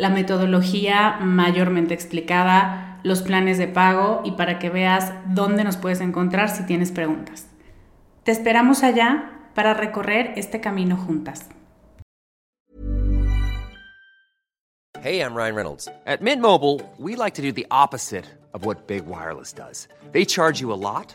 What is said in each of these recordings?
la metodología mayormente explicada, los planes de pago y para que veas dónde nos puedes encontrar si tienes preguntas. Te esperamos allá para recorrer este camino juntas. Hey, I'm Ryan Reynolds. At Mint Mobile, we like to do the opposite of what Big Wireless does. They charge you a lot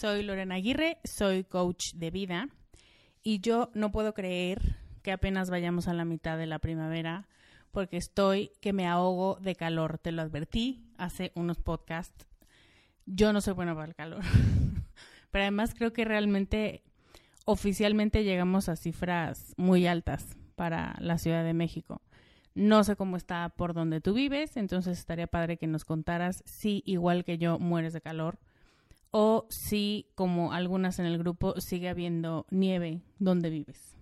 Soy Lorena Aguirre, soy coach de vida y yo no puedo creer que apenas vayamos a la mitad de la primavera porque estoy que me ahogo de calor. Te lo advertí hace unos podcasts. Yo no soy buena para el calor. Pero además creo que realmente oficialmente llegamos a cifras muy altas para la Ciudad de México. No sé cómo está por donde tú vives, entonces estaría padre que nos contaras si igual que yo mueres de calor o si, como algunas en el grupo, sigue habiendo nieve donde vives.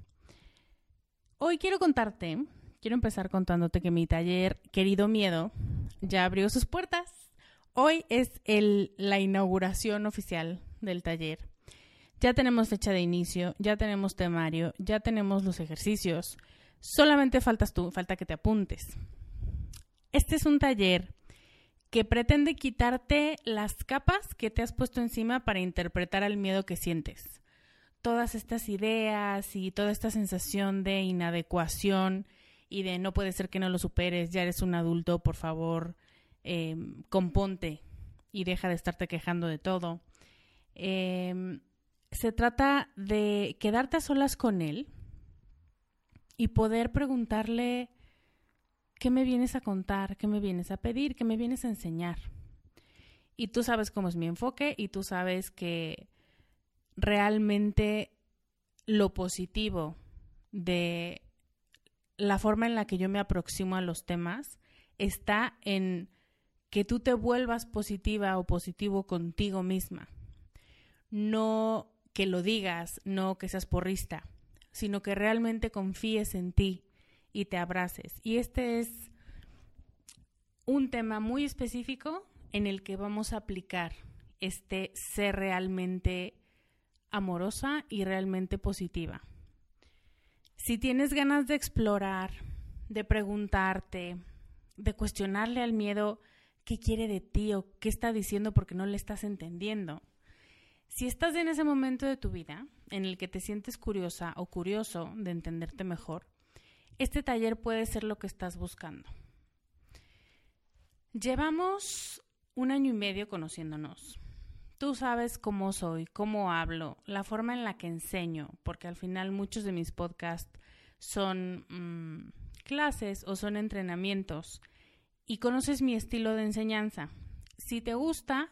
Hoy quiero contarte, quiero empezar contándote que mi taller Querido Miedo ya abrió sus puertas. Hoy es el, la inauguración oficial del taller. Ya tenemos fecha de inicio, ya tenemos temario, ya tenemos los ejercicios. Solamente faltas tú, falta que te apuntes. Este es un taller que pretende quitarte las capas que te has puesto encima para interpretar el miedo que sientes. Todas estas ideas y toda esta sensación de inadecuación y de no puede ser que no lo superes, ya eres un adulto, por favor, em, componte y deja de estarte quejando de todo. Em, se trata de quedarte a solas con él y poder preguntarle ¿qué me vienes a contar? ¿Qué me vienes a pedir? ¿Qué me vienes a enseñar? Y tú sabes cómo es mi enfoque y tú sabes que realmente lo positivo de la forma en la que yo me aproximo a los temas está en que tú te vuelvas positiva o positivo contigo misma. No que lo digas, no que seas porrista, sino que realmente confíes en ti, y te abraces. Y este es un tema muy específico en el que vamos a aplicar este ser realmente amorosa y realmente positiva. Si tienes ganas de explorar, de preguntarte, de cuestionarle al miedo qué quiere de ti o qué está diciendo porque no le estás entendiendo. Si estás en ese momento de tu vida en el que te sientes curiosa o curioso de entenderte mejor, este taller puede ser lo que estás buscando. Llevamos un año y medio conociéndonos. Tú sabes cómo soy, cómo hablo, la forma en la que enseño, porque al final muchos de mis podcasts son mm, clases o son entrenamientos y conoces mi estilo de enseñanza. Si te gusta,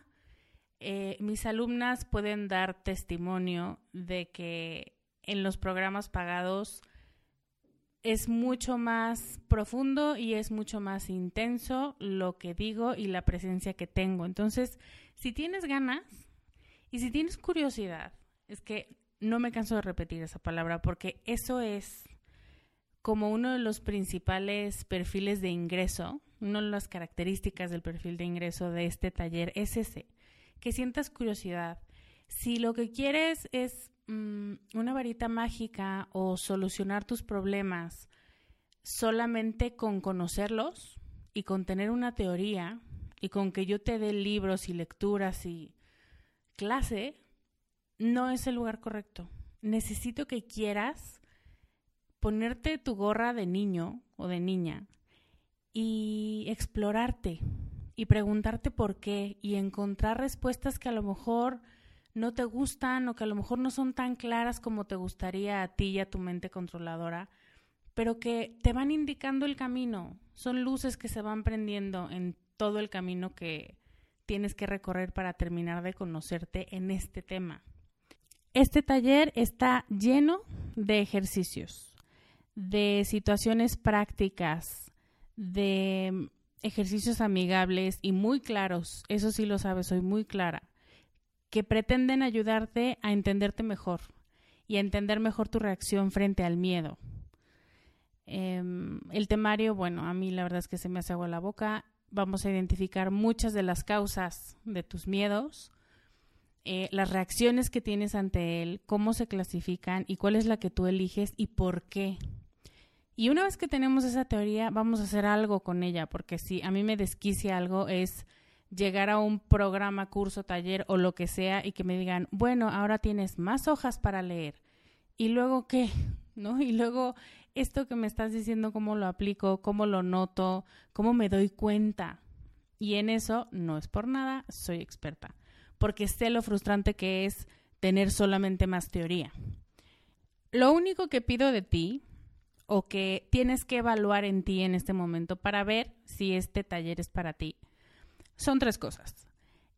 eh, mis alumnas pueden dar testimonio de que en los programas pagados es mucho más profundo y es mucho más intenso lo que digo y la presencia que tengo. Entonces, si tienes ganas y si tienes curiosidad, es que no me canso de repetir esa palabra porque eso es como uno de los principales perfiles de ingreso, una de las características del perfil de ingreso de este taller es ese, que sientas curiosidad. Si lo que quieres es una varita mágica o solucionar tus problemas solamente con conocerlos y con tener una teoría y con que yo te dé libros y lecturas y clase, no es el lugar correcto. Necesito que quieras ponerte tu gorra de niño o de niña y explorarte y preguntarte por qué y encontrar respuestas que a lo mejor no te gustan o que a lo mejor no son tan claras como te gustaría a ti y a tu mente controladora, pero que te van indicando el camino. Son luces que se van prendiendo en todo el camino que tienes que recorrer para terminar de conocerte en este tema. Este taller está lleno de ejercicios de situaciones prácticas, de ejercicios amigables y muy claros, eso sí lo sabes, soy muy clara, que pretenden ayudarte a entenderte mejor y a entender mejor tu reacción frente al miedo. Em, el temario, bueno, a mí la verdad es que se me hace agua la boca. Vamos a identificar muchas de las causas de tus miedos, eh, las reacciones que tienes ante él, cómo se clasifican y cuál es la que tú eliges y por qué. Y una vez que tenemos esa teoría, vamos a hacer algo con ella, porque si a mí me desquicia algo es llegar a un programa, curso, taller o lo que sea y que me digan, bueno, ahora tienes más hojas para leer. ¿Y luego qué? ¿No? Y luego esto que me estás diciendo, cómo lo aplico, cómo lo noto, cómo me doy cuenta. Y en eso no es por nada, soy experta, porque sé lo frustrante que es tener solamente más teoría. Lo único que pido de ti o que tienes que evaluar en ti en este momento para ver si este taller es para ti, son tres cosas.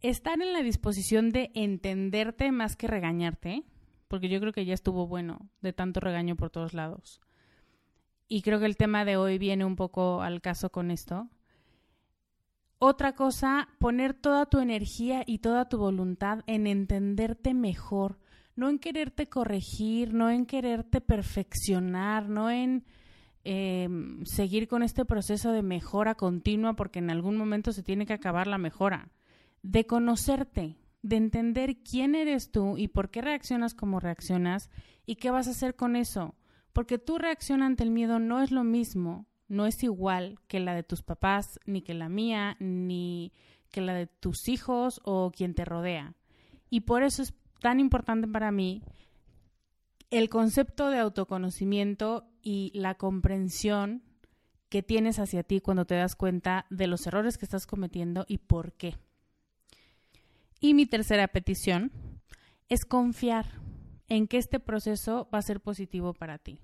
Estar en la disposición de entenderte más que regañarte, porque yo creo que ya estuvo bueno de tanto regaño por todos lados. Y creo que el tema de hoy viene un poco al caso con esto. Otra cosa, poner toda tu energía y toda tu voluntad en entenderte mejor, no en quererte corregir, no en quererte perfeccionar, no en em, seguir con este proceso de mejora continua porque en algún momento se tiene que acabar la mejora, de conocerte, de entender quién eres tú y por qué reaccionas como reaccionas y qué vas a hacer con eso, porque tu reacción ante el miedo no es lo mismo, no es igual que la de tus papás, ni que la mía, ni que la de tus hijos o quien te rodea. Y por eso es tan importante para mí el concepto de autoconocimiento y la comprensión que tienes hacia ti cuando te das cuenta de los errores que estás cometiendo y por qué. Y mi tercera petición es confiar en que este proceso va a ser positivo para ti.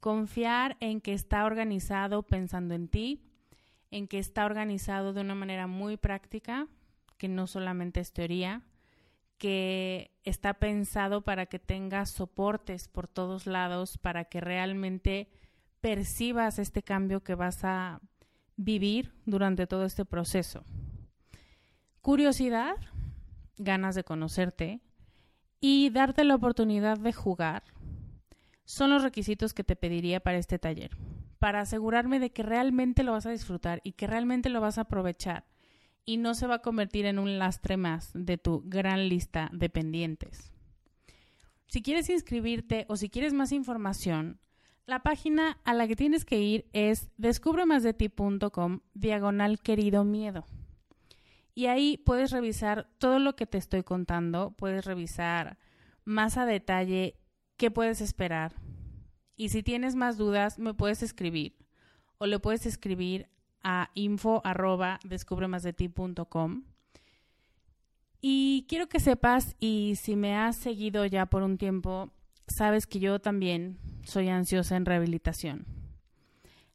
Confiar en que está organizado pensando en ti, en que está organizado de una manera muy práctica, que no solamente es teoría, que está pensado para que tengas soportes por todos lados, para que realmente percibas este cambio que vas a vivir durante todo este proceso. Curiosidad, ganas de conocerte y darte la oportunidad de jugar son los requisitos que te pediría para este taller, para asegurarme de que realmente lo vas a disfrutar y que realmente lo vas a aprovechar y no se va a convertir en un lastre más de tu gran lista de pendientes. Si quieres inscribirte o si quieres más información, La página a la que tienes que ir es descubremasdeti.com diagonal querido miedo. Y ahí puedes revisar todo lo que te estoy contando, puedes revisar más a detalle qué puedes esperar. Y si tienes más dudas, me puedes escribir o le puedes escribir a info arroba descubremasdeti.com. Y quiero que sepas, y si me has seguido ya por un tiempo, sabes que yo también soy ansiosa en rehabilitación.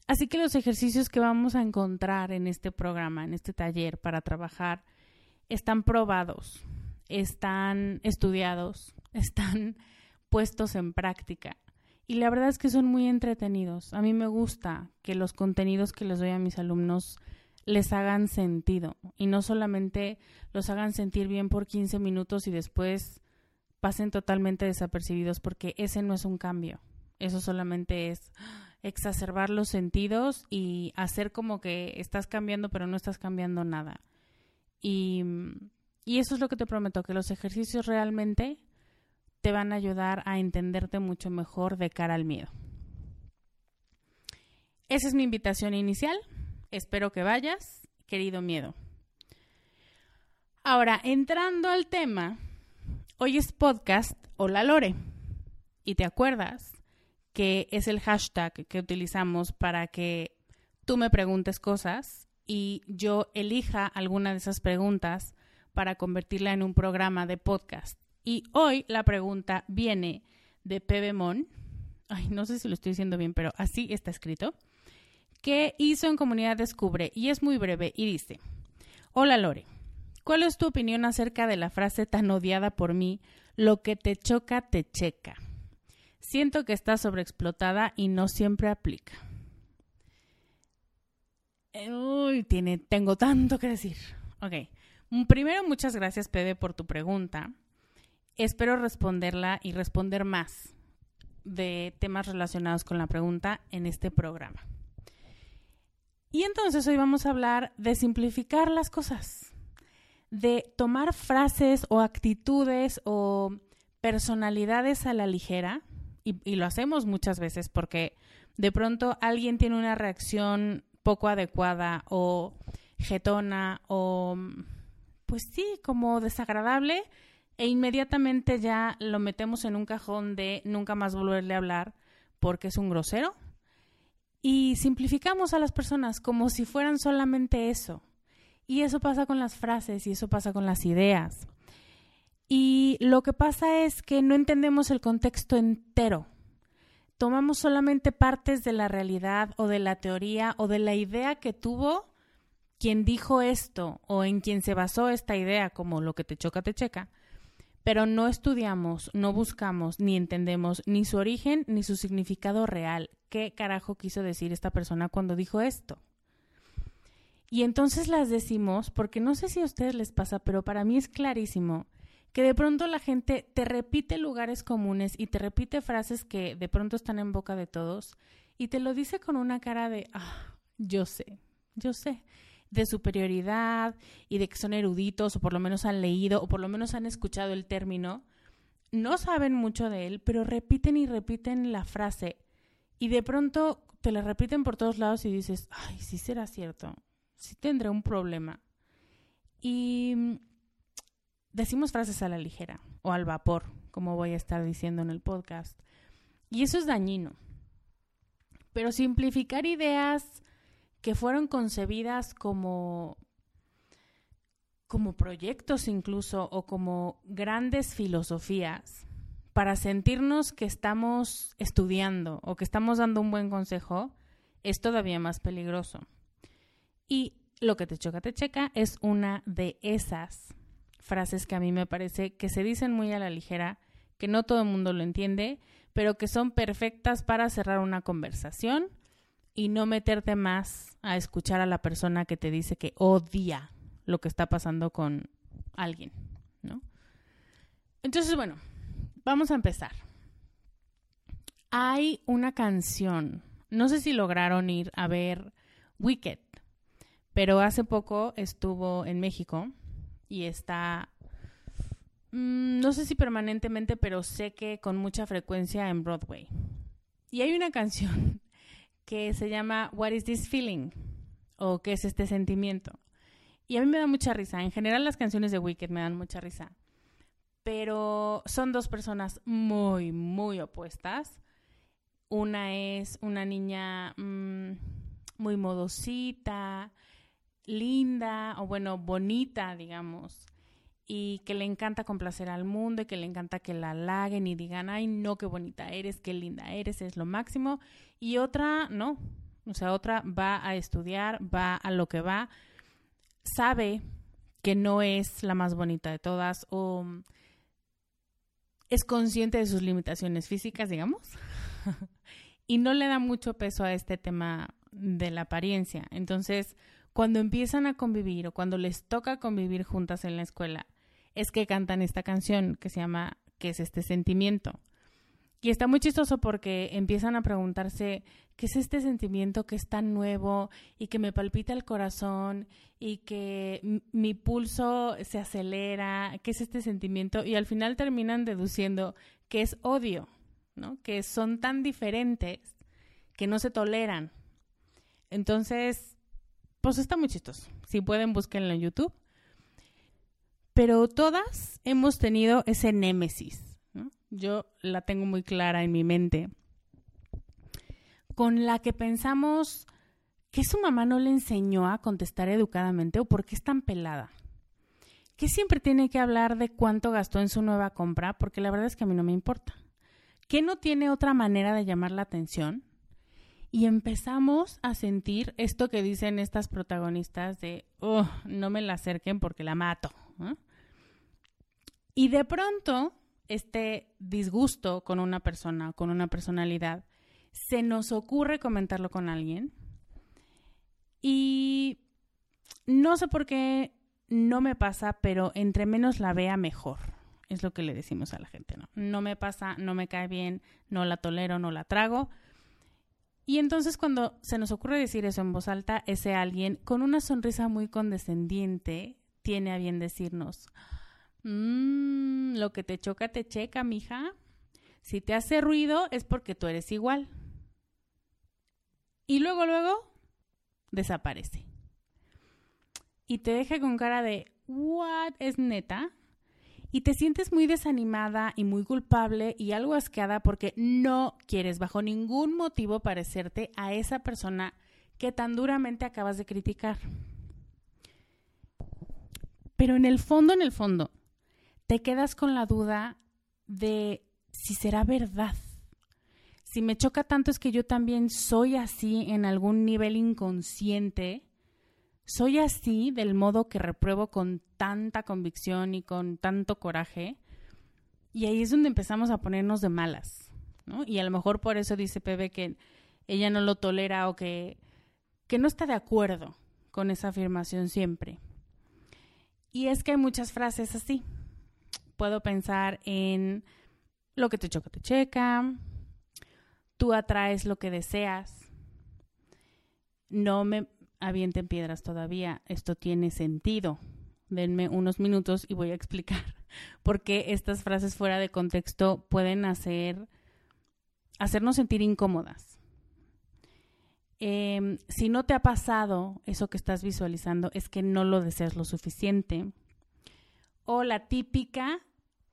Así que los ejercicios que vamos a encontrar en este programa, en este taller para trabajar, están probados, están estudiados, están puestos en práctica. Y la verdad es que son muy entretenidos. A mí me gusta que los contenidos que les doy a mis alumnos les hagan sentido y no solamente los hagan sentir bien por 15 minutos y después pasen totalmente desapercibidos porque ese no es un cambio. Eso solamente es exacerbar los sentidos y hacer como que estás cambiando pero no estás cambiando nada. Y, y eso es lo que te prometo, que los ejercicios realmente te van a ayudar a entenderte mucho mejor de cara al miedo. Esa es mi invitación inicial. Espero que vayas, querido miedo. Ahora, entrando al tema, Hoy es podcast Hola Lore. Y te acuerdas que es el hashtag que utilizamos para que tú me preguntes cosas y yo elija alguna de esas preguntas para convertirla en un programa de podcast. Y hoy la pregunta viene de Pebemon. Ay, no sé si lo estoy diciendo bien, pero así está escrito. ¿Qué hizo en Comunidad Descubre? Y es muy breve y dice, Hola Lore, ¿Cuál es tu opinión acerca de la frase tan odiada por mí, lo que te choca, te checa? Siento que está sobreexplotada y no siempre aplica. Uy, tiene, tengo tanto que decir. Ok. Primero, muchas gracias, Pede, por tu pregunta. Espero responderla y responder más de temas relacionados con la pregunta en este programa. Y entonces hoy vamos a hablar de simplificar las cosas de tomar frases o actitudes o personalidades a la ligera, y, lo hacemos muchas veces porque de pronto alguien tiene una reacción poco adecuada o jetona o pues sí, como desagradable e inmediatamente ya lo metemos en un cajón de nunca más volverle a hablar porque es un grosero. Y simplificamos a las personas como si fueran solamente eso. Y eso pasa con las frases y eso pasa con las ideas. Y lo que pasa es que no entendemos el contexto entero. Tomamos solamente partes de la realidad o de la teoría o de la idea que tuvo quien dijo esto o en quien se basó esta idea, como lo que te choca, te checa. Pero no estudiamos, no buscamos, ni entendemos ni su origen ni su significado real. ¿Qué carajo quiso decir esta persona cuando dijo esto? Y entonces las decimos, porque no sé si a ustedes les pasa, pero para mí es clarísimo que de pronto la gente te repite lugares comunes y te repite frases que de pronto están en boca de todos y te lo dice con una cara de, ah, yo sé, yo sé, de superioridad y de que son eruditos o por lo menos han leído o por lo menos han escuchado el término. No saben mucho de él, pero repiten y repiten la frase y de pronto te la repiten por todos lados y dices, ay, sí será cierto, sí tendré un problema. Y mm, decimos frases a la ligera o al vapor, como voy a estar diciendo en el podcast. Y eso es dañino. Pero simplificar ideas que fueron concebidas como como proyectos incluso o como grandes filosofías para sentirnos que estamos estudiando o que estamos dando un buen consejo es todavía más peligroso. Y lo que te choca, te checa es una de esas frases que a mí me parece que se dicen muy a la ligera, que no todo el mundo lo entiende, pero que son perfectas para cerrar una conversación y no meterte más a escuchar a la persona que te dice que odia lo que está pasando con alguien, ¿no? Entonces, bueno, vamos a empezar. Hay una canción, no sé si lograron ir a ver Wicked, pero hace poco estuvo en México y está, mm, no sé si permanentemente, pero sé que con mucha frecuencia en Broadway. Y hay una canción que se llama What is this feeling? o ¿qué es este sentimiento? Y a mí me da mucha risa. En general las canciones de Wicked me dan mucha risa. Pero son dos personas muy, muy opuestas. Una es una niña mm, muy modosita, linda, o bueno, bonita, digamos, y que le encanta complacer al mundo y que le encanta que la halaguen y digan, ay, no, qué bonita eres, qué linda eres, es lo máximo. Y otra, no. O sea, otra va a estudiar, va a lo que va, sabe que no es la más bonita de todas o es consciente de sus limitaciones físicas, digamos, y no le da mucho peso a este tema de la apariencia. Entonces, cuando empiezan a convivir o cuando les toca convivir juntas en la escuela, es que cantan esta canción que se llama ¿Qué es este sentimiento? Y está muy chistoso porque empiezan a preguntarse qué es este sentimiento que es tan nuevo y que me palpita el corazón y que mi pulso se acelera, qué es este sentimiento y al final terminan deduciendo que es odio, ¿no? Que son tan diferentes que no se toleran. Entonces, pues está muy chistoso. Si pueden, búsquenlo en YouTube. Pero todas hemos tenido ese némesis yo la tengo muy clara en mi mente, con la que pensamos que su mamá no le enseñó a contestar educadamente o por qué es tan pelada. Que siempre tiene que hablar de cuánto gastó en su nueva compra, porque la verdad es que a mí no me importa. Que no tiene otra manera de llamar la atención. Y empezamos a sentir esto que dicen estas protagonistas de, oh, no me la acerquen porque la mato. Y de pronto este disgusto con una persona, con una personalidad, se nos ocurre comentarlo con alguien y no sé por qué no me pasa, pero entre menos la vea mejor. Es lo que le decimos a la gente, ¿no? No me pasa, no me cae bien, no la tolero, no la trago. Y entonces cuando se nos ocurre decir eso en voz alta, ese alguien con una sonrisa muy condescendiente tiene a bien decirnos, Mmm, lo que te choca, te checa, mija. Si te hace ruido es porque tú eres igual. Y luego, luego, desaparece. Y te deja con cara de, ¿what? ¿Es neta? Y te sientes muy desanimada y muy culpable y algo asqueada porque no quieres bajo ningún motivo parecerte a esa persona que tan duramente acabas de criticar. Pero en el fondo, en el fondo, te quedas con la duda de si será verdad. Si me choca tanto es que yo también soy así en algún nivel inconsciente. Soy así del modo que repruebo con tanta convicción y con tanto coraje. Y ahí es donde empezamos a ponernos de malas. ¿no? Y a lo mejor por eso dice Pepe que ella no lo tolera o que, que no está de acuerdo con esa afirmación siempre. Y es que hay muchas frases así puedo pensar en lo que te choca, te checa, tú atraes lo que deseas, no me avienten piedras todavía, esto tiene sentido. Denme unos minutos y voy a explicar por qué estas frases fuera de contexto pueden hacer, hacernos sentir incómodas. Em, si no te ha pasado eso que estás visualizando, es que no lo deseas lo suficiente o la típica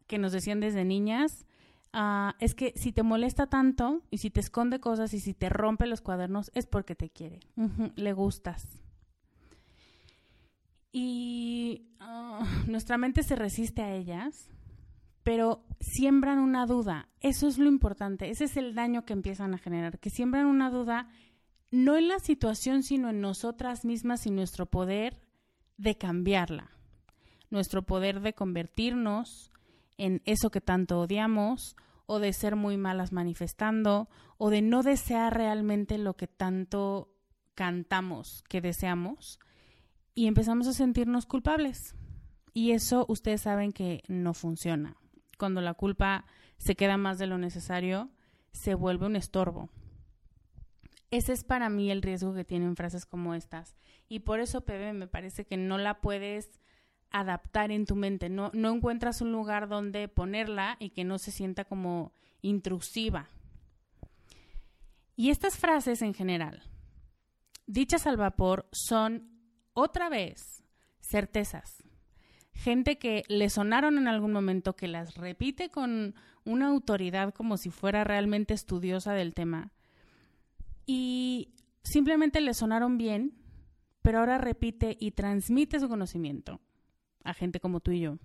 que nos decían desde niñas, ah, es que si te molesta tanto y si te esconde cosas y si te rompe los cuadernos es porque te quiere, le gustas. Y ah, nuestra mente se resiste a ellas, pero siembran una duda. Eso es lo importante, ese es el daño que empiezan a generar, que siembran una duda no en la situación, sino en nosotras mismas y nuestro poder de cambiarla nuestro poder de convertirnos en eso que tanto odiamos, o de ser muy malas manifestando, o de no desear realmente lo que tanto cantamos que deseamos, y empezamos a sentirnos culpables. Y eso ustedes saben que no funciona. Cuando la culpa se queda más de lo necesario, se vuelve un estorbo. Ese es para mí el riesgo que tienen frases como estas. Y por eso, Pepe, me parece que no la puedes adaptar en tu mente, no, encuentras un lugar donde ponerla y que no se sienta como intrusiva. Y estas frases en general, dichas al vapor, son otra vez certezas. Gente que le sonaron en algún momento, que las repite con una autoridad como si fuera realmente estudiosa del tema. Y simplemente le sonaron bien, pero ahora repite y transmite su conocimiento a gente como tú y yo.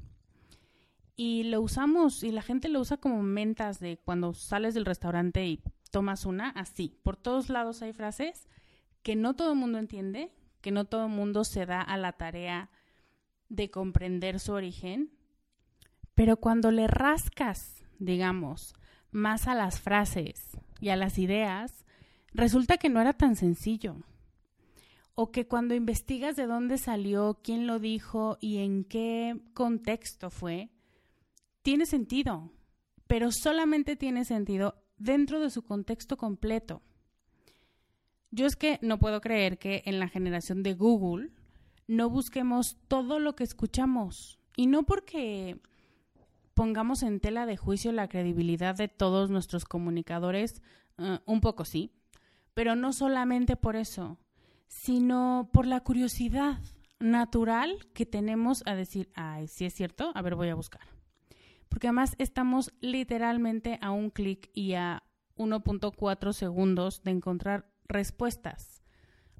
Y lo usamos, y la gente lo usa como mentas de cuando sales del restaurante y tomas una, así. Por todos lados hay frases que no todo el mundo entiende, que no todo el mundo se da a la tarea de comprender su origen, pero cuando le rascas, digamos, más a las frases y a las ideas, resulta que no era tan sencillo. O que cuando investigas de dónde salió, quién lo dijo y en qué contexto fue, tiene sentido, pero solamente tiene sentido dentro de su contexto completo. Yo es que no puedo creer que en la generación de Google no busquemos todo lo que escuchamos. Y no porque pongamos en tela de juicio la credibilidad de todos nuestros comunicadores, eh, un poco sí, pero no solamente por eso, sino por la curiosidad natural que tenemos a decir, ay, si es cierto, a ver, voy a buscar. Porque además estamos literalmente a un clic y a 1.4 segundos de encontrar respuestas.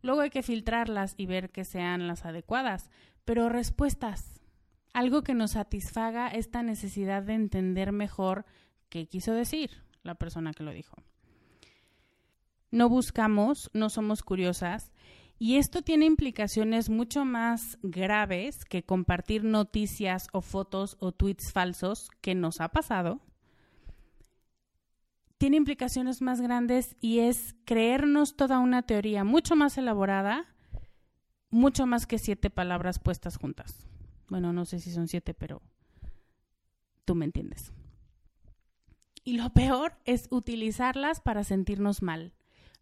Luego hay que filtrarlas y ver que sean las adecuadas, pero respuestas. Algo que nos satisfaga esta necesidad de entender mejor qué quiso decir la persona que lo dijo. No buscamos, no somos curiosas y esto tiene implicaciones mucho más graves que compartir noticias o fotos o tweets falsos que nos ha pasado tiene implicaciones más grandes y es creernos toda una teoría mucho más elaborada, mucho más que siete palabras puestas juntas. Bueno, no sé si son siete, pero tú me entiendes. Y lo peor es utilizarlas para sentirnos mal.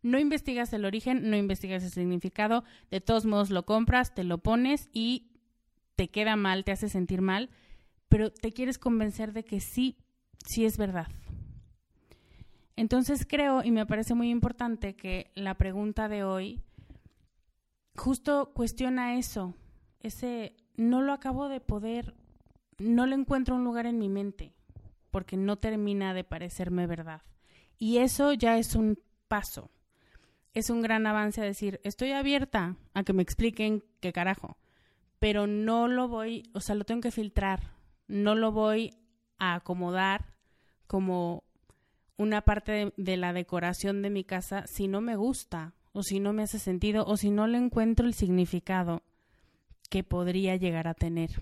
No investigas el origen, no investigas el significado, de todos modos lo compras, te lo pones y te queda mal, te hace sentir mal, pero te quieres convencer de que sí, sí es verdad. Entonces creo y me parece muy importante que la pregunta de hoy justo cuestiona eso, ese no lo acabo de poder, no le encuentro un lugar en mi mente, porque no termina de parecerme verdad. Y eso ya es un paso, es un gran avance a decir, estoy abierta a que me expliquen qué carajo, pero no lo voy, o sea, lo tengo que filtrar, no lo voy a acomodar como una parte de, de, la decoración de mi casa si no me gusta o si no me hace sentido o si no le encuentro el significado que podría llegar a tener.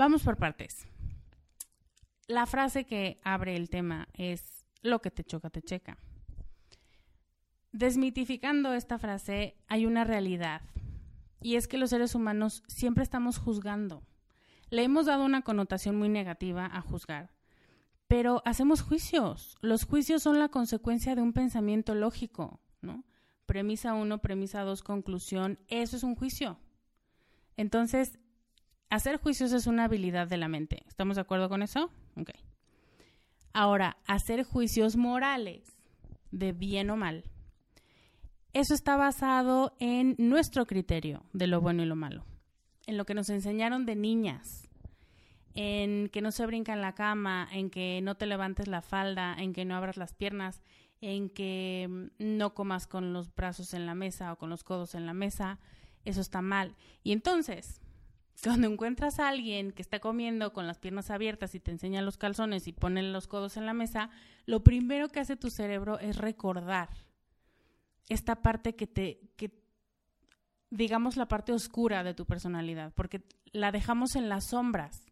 Vamos por partes. La frase que abre el tema es lo que te choca te checa. Desmitificando esta frase, hay una realidad, y es que los seres humanos siempre estamos juzgando. Le hemos dado una connotación muy negativa a juzgar, pero hacemos juicios. Los juicios son la consecuencia de un pensamiento lógico, ¿no? Premisa 1, premisa 2, conclusión, eso es un juicio. Entonces, hacer juicios es una habilidad de la mente. ¿Estamos de acuerdo con eso? Ok. Ahora, hacer juicios morales, de bien o mal, eso está basado en nuestro criterio de lo bueno y lo malo, en lo que nos enseñaron de niñas, en que no se brinca en la cama, en que no te levantes la falda, en que no abras las piernas, en que no comas con los brazos en la mesa o con los codos en la mesa, eso está mal. Y entonces, cuando encuentras a alguien que está comiendo con las piernas abiertas y te enseña los calzones y pone los codos en la mesa, lo primero que hace tu cerebro es recordar esta parte que te, que, digamos, la parte oscura de tu personalidad, porque la dejamos en las sombras,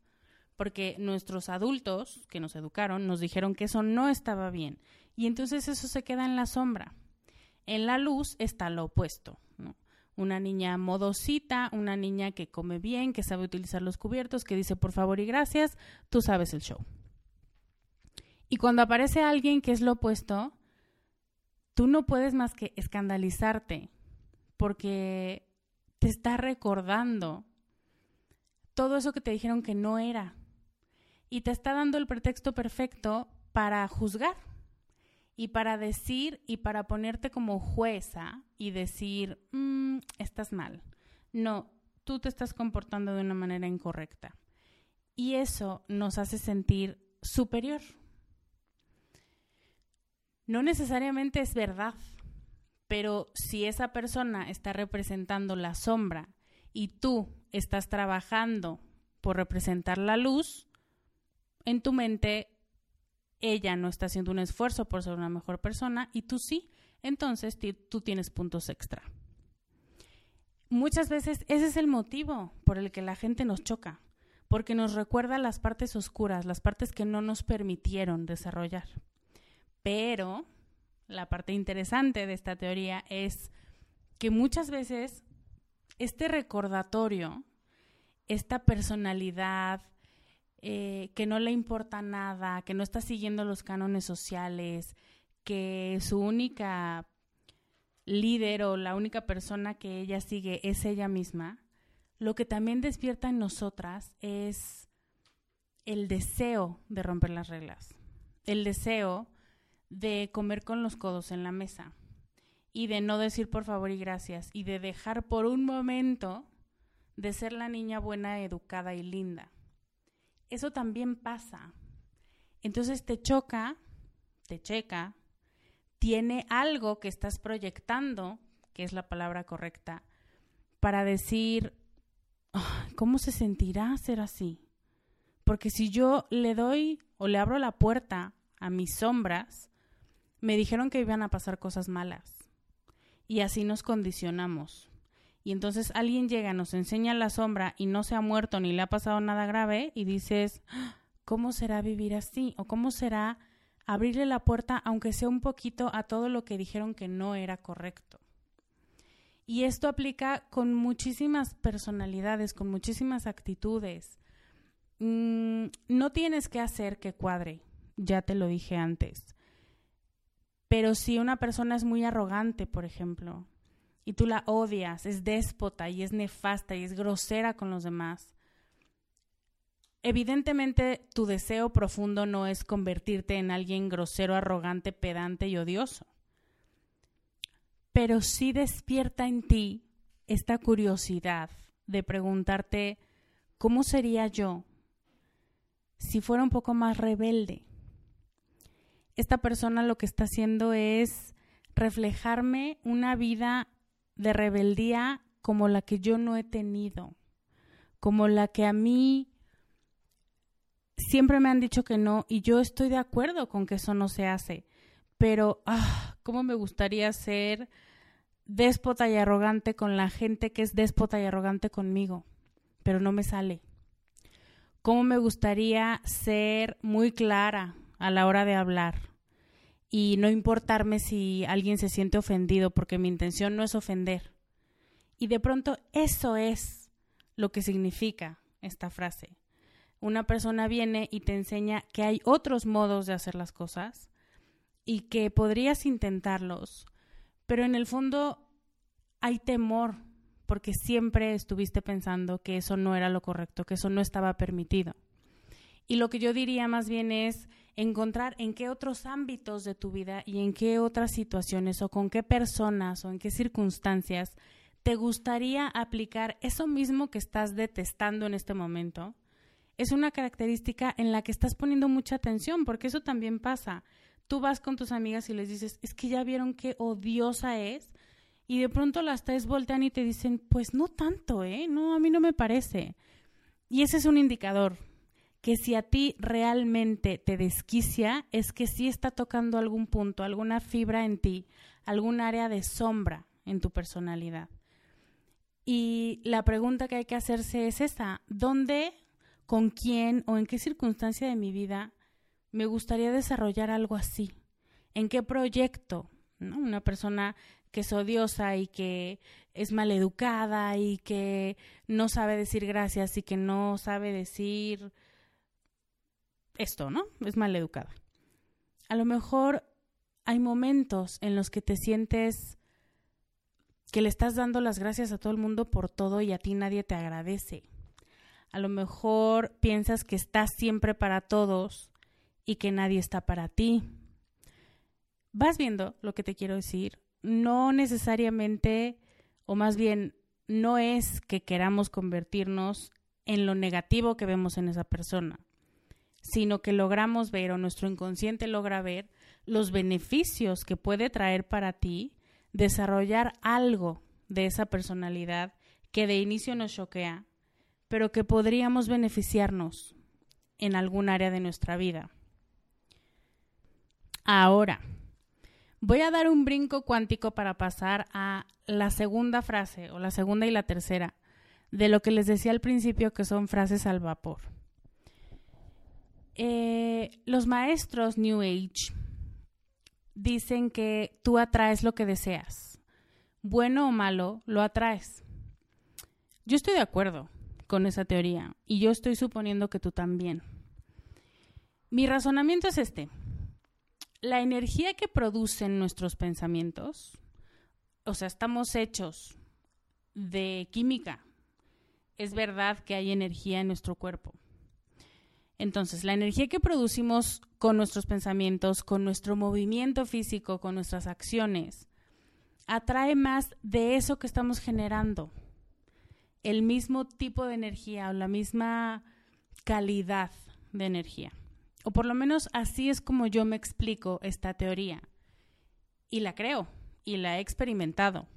porque nuestros adultos que nos educaron nos dijeron que eso no estaba bien y entonces eso se queda en la sombra. En la luz está lo opuesto, ¿no? Una niña modosita, una niña que come bien, que sabe utilizar los cubiertos, que dice por favor y gracias, tú sabes el show. Y cuando aparece alguien que es lo opuesto, tú no puedes más que escandalizarte, porque te está recordando todo eso que te dijeron que no era. Y te está dando el pretexto perfecto para juzgar y para decir y para ponerte como jueza y decir, mm, estás mal. No, tú te estás comportando de una manera incorrecta. Y eso nos hace sentir superior. No necesariamente es verdad, pero si esa persona está representando la sombra y tú estás trabajando por representar la luz, en tu mente ella no está haciendo un esfuerzo por ser una mejor persona y tú sí, entonces tú tienes puntos extra. Muchas veces ese es el motivo por el que la gente nos choca, porque nos recuerda las partes oscuras, las partes que no nos permitieron desarrollar. Pero la parte interesante de esta teoría es que muchas veces este recordatorio, esta personalidad eh, que no le importa nada, que no está siguiendo los cánones sociales, que su única líder o la única persona que ella sigue es ella misma, lo que también despierta en nosotras es el deseo de romper las reglas, el deseo de comer con los codos en la mesa y de no decir por favor y gracias y de dejar por un momento de ser la niña buena, educada y linda. Eso también pasa. Entonces te choca, te checa, tiene algo que estás proyectando, que es la palabra correcta, para decir, ¿cómo se sentirá ser así? Porque si yo le doy o le abro la puerta a mis sombras, me dijeron que iban a pasar cosas malas. Y así nos condicionamos. Y entonces alguien llega, nos enseña la sombra y no se ha muerto ni le ha pasado nada grave y dices, ¿cómo será vivir así? ¿O cómo será abrirle la puerta, aunque sea un poquito, a todo lo que dijeron que no era correcto? Y esto aplica con muchísimas personalidades, con muchísimas actitudes. Mm, no tienes que hacer que cuadre, ya te lo dije antes. Pero si una persona es muy arrogante, por ejemplo, y tú la odias, es déspota y es nefasta y es grosera con los demás, evidentemente tu deseo profundo no es convertirte en alguien grosero, arrogante, pedante y odioso. Pero sí despierta en ti esta curiosidad de preguntarte, ¿cómo sería yo si fuera un poco más rebelde? esta persona lo que está haciendo es reflejarme una vida de rebeldía como la que yo no he tenido, como la que a mí siempre me han dicho que no y yo estoy de acuerdo con que eso no se hace, pero ah, cómo me gustaría ser déspota y arrogante con la gente que es déspota y arrogante conmigo, pero no me sale. Cómo me gustaría ser muy clara a la hora de hablar y no importarme si alguien se siente ofendido porque mi intención no es ofender. Y de pronto eso es lo que significa esta frase. Una persona viene y te enseña que hay otros modos de hacer las cosas y que podrías intentarlos, pero en el fondo hay temor porque siempre estuviste pensando que eso no era lo correcto, que eso no estaba permitido. Y lo que yo diría más bien es encontrar en qué otros ámbitos de tu vida y en qué otras situaciones o con qué personas o en qué circunstancias te gustaría aplicar eso mismo que estás detestando en este momento. Es una característica en la que estás poniendo mucha atención, porque eso también pasa. Tú vas con tus amigas y les dices, es que ya vieron qué odiosa es, y de pronto las tres voltean y te dicen, pues no tanto, ¿eh? No, a mí no me parece. Y ese es un indicador que si a ti realmente te desquicia, es que sí está tocando algún punto, alguna fibra en ti, algún área de sombra en tu personalidad. Y la pregunta que hay que hacerse es esa, ¿dónde, con quién o en qué circunstancia de mi vida me gustaría desarrollar algo así. ¿En qué proyecto? Una persona que es odiosa y que es maleducada y que no sabe decir gracias y que no sabe decir esto, ¿no? Es maleducada. A lo mejor hay momentos en los que te sientes que le estás dando las gracias a todo el mundo por todo y a ti nadie te agradece. A lo mejor piensas que estás siempre para todos y que nadie está para ti. Vas viendo lo que te quiero decir. No necesariamente, o más bien, no es que queramos convertirnos en lo negativo que vemos en esa persona, sino que logramos ver o nuestro inconsciente logra ver los beneficios que puede traer para ti desarrollar algo de esa personalidad que de inicio nos choquea, pero que podríamos beneficiarnos en algún área de nuestra vida. Ahora, voy a dar un brinco cuántico para pasar a la segunda frase o la segunda y la tercera de lo que les decía al principio que son frases al vapor. Eh, los maestros New Age dicen que tú atraes lo que deseas. Bueno o malo, lo atraes. Yo estoy de acuerdo con esa teoría y yo estoy suponiendo que tú también. Mi razonamiento es este la energía que producen nuestros pensamientos, o sea, estamos hechos de química. Es verdad que hay energía en nuestro cuerpo. Entonces, la energía que producimos con nuestros pensamientos, con nuestro movimiento físico, con nuestras acciones, atrae más de eso que estamos generando. El mismo tipo de energía o la misma calidad de energía. O por lo menos así es como yo me explico esta teoría. Y la creo, y la he experimentado.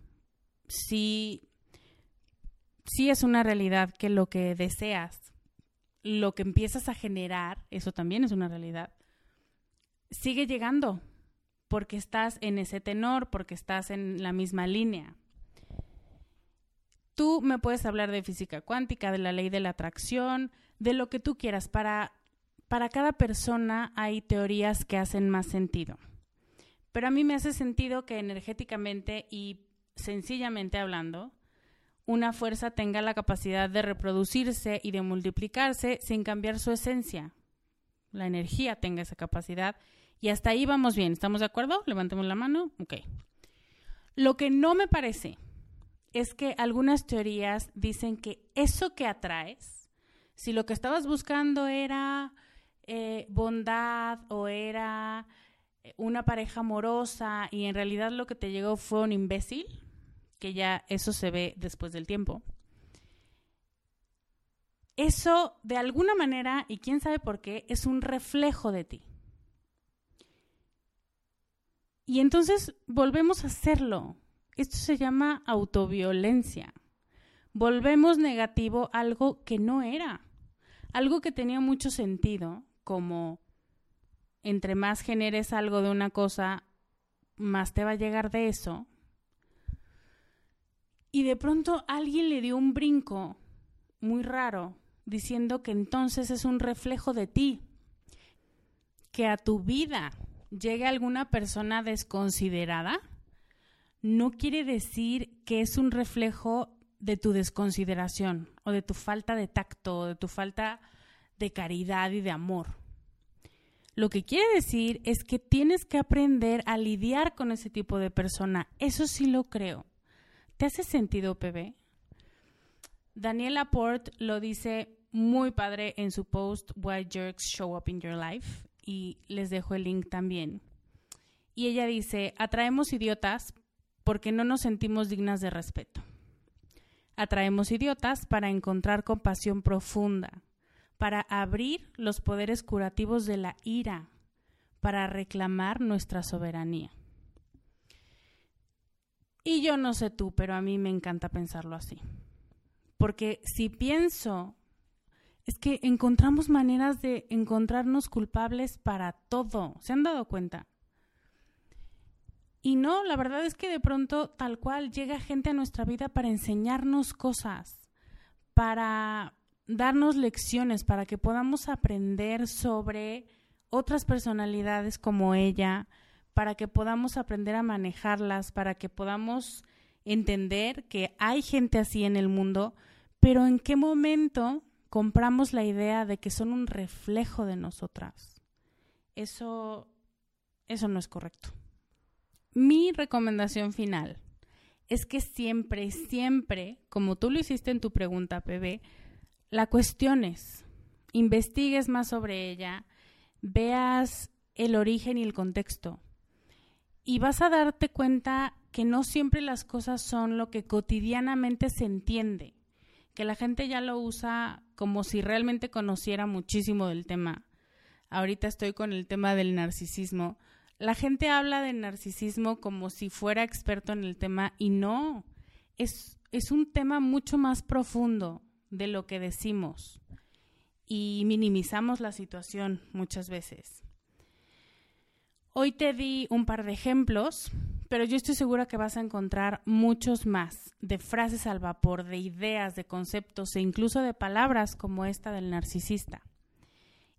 Sí, sí es una realidad que lo que deseas, lo que empiezas a generar, eso también es una realidad, sigue llegando, porque estás en ese tenor, porque estás en la misma línea. Tú me puedes hablar de física cuántica, de la ley de la atracción, de lo que tú quieras para para cada persona hay teorías que hacen más sentido. Pero a mí me hace sentido que energéticamente y sencillamente hablando, una fuerza tenga la capacidad de reproducirse y de multiplicarse sin cambiar su esencia. La energía tenga esa capacidad y hasta ahí vamos bien. ¿Estamos de acuerdo? Levantemos la mano. Ok. Lo que no me parece es que algunas teorías dicen que eso que atraes, si lo que estabas buscando era eh, bondad o era eh, una pareja amorosa y en realidad lo que te llegó fue un imbécil, que ya eso se ve después del tiempo. Eso, de alguna manera, y quién sabe por qué, es un reflejo de ti. Y entonces volvemos a hacerlo. Esto se llama autoviolencia. Volvemos negativo algo que no era, algo que tenía mucho sentido, como entre más generes algo de una cosa, más te va a llegar de eso. Y de pronto alguien le dio un brinco muy raro, diciendo que entonces es un reflejo de ti, que a tu vida llegue alguna persona desconsiderada, no quiere decir que es un reflejo de tu desconsideración o de tu falta de tacto o de tu falta de caridad y de amor. Lo que quiere decir es que tienes que aprender a lidiar con ese tipo de persona. Eso sí lo creo. ¿Te hace sentido, PB? Daniela Port lo dice muy padre en su post Why Jerks Show Up in Your Life y les dejo el link también. Y ella dice, atraemos idiotas porque no nos sentimos dignas de respeto. Atraemos idiotas para encontrar compasión profunda para abrir los poderes curativos de la ira, para reclamar nuestra soberanía. Y yo no sé tú, pero a mí me encanta pensarlo así. Porque si pienso, es que encontramos maneras de encontrarnos culpables para todo. ¿Se han dado cuenta? Y no, la verdad es que de pronto tal cual llega gente a nuestra vida para enseñarnos cosas, para darnos lecciones, para que podamos aprender sobre otras personalidades como ella, para que podamos aprender a manejarlas, para que podamos entender que hay gente así en el mundo, pero en qué momento compramos la idea de que son un reflejo de nosotras. Eso, eso no es correcto. Mi recomendación final es que siempre, siempre, como tú lo hiciste en tu pregunta, PB, la cuestiones, investigues más sobre ella, veas el origen y el contexto. Y vas a darte cuenta que no siempre las cosas son lo que cotidianamente se entiende, que la gente ya lo usa como si realmente conociera muchísimo del tema. Ahorita estoy con el tema del narcisismo la gente habla de narcisismo como si fuera experto en el tema y no, es, es un tema mucho más profundo de lo que decimos y minimizamos la situación muchas veces. Hoy te di un par de ejemplos, pero yo estoy segura que vas a encontrar muchos más de frases al vapor, de ideas, de conceptos e incluso de palabras como esta del narcisista.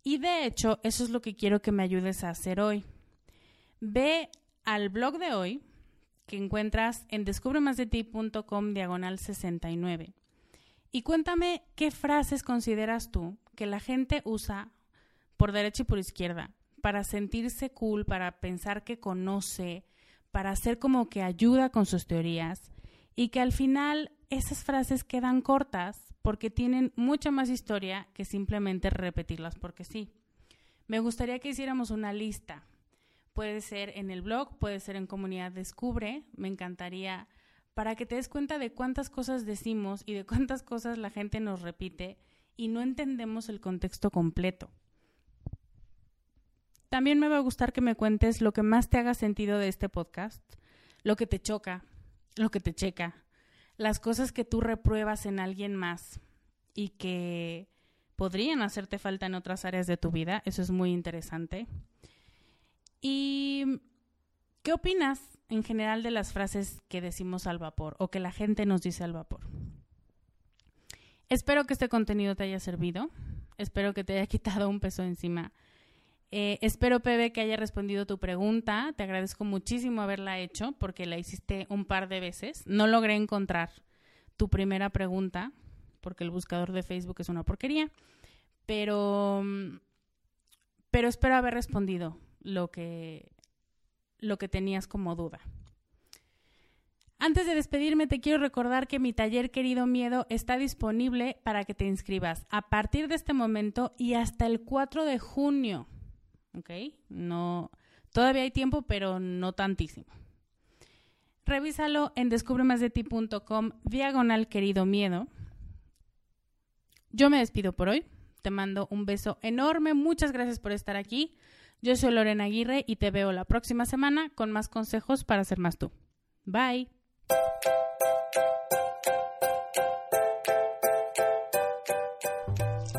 Y de hecho, eso es lo que quiero que me ayudes a hacer hoy. Ve al blog de hoy que encuentras en descubremasdeti.com diagonal 69 y cuéntame qué frases consideras tú que la gente usa por derecha y por izquierda para sentirse cool, para pensar que conoce, para hacer como que ayuda con sus teorías y que al final esas frases quedan cortas porque tienen mucha más historia que simplemente repetirlas porque sí. Me gustaría que hiciéramos una lista Puede ser en el blog, puede ser en Comunidad Descubre. Me encantaría para que te des cuenta de cuántas cosas decimos y de cuántas cosas la gente nos repite y no entendemos el contexto completo. También me va a gustar que me cuentes lo que más te haga sentido de este podcast, lo que te choca, lo que te checa, las cosas que tú repruebas en alguien más y que podrían hacerte falta en otras áreas de tu vida. Eso es muy interesante. ¿Y qué opinas en general de las frases que decimos al vapor o que la gente nos dice al vapor? Espero que este contenido te haya servido. Espero que te haya quitado un peso encima. Eh, espero, Pepe, que haya respondido tu pregunta. Te agradezco muchísimo haberla hecho porque la hiciste un par de veces. No logré encontrar tu primera pregunta porque el buscador de Facebook es una porquería. Pero, pero espero haber respondido lo que, lo que tenías como duda. Antes de despedirme, te quiero recordar que mi taller Querido Miedo está disponible para que te inscribas a partir de este momento y hasta el 4 de junio. ¿Ok? No, todavía hay tiempo, pero no tantísimo. Revísalo en descubremasdeti.com diagonal querido miedo. Yo me despido por hoy. Te mando un beso enorme. Muchas gracias por estar aquí. Yo soy Lorena Aguirre y te veo la próxima semana con más consejos para ser más tú. Bye.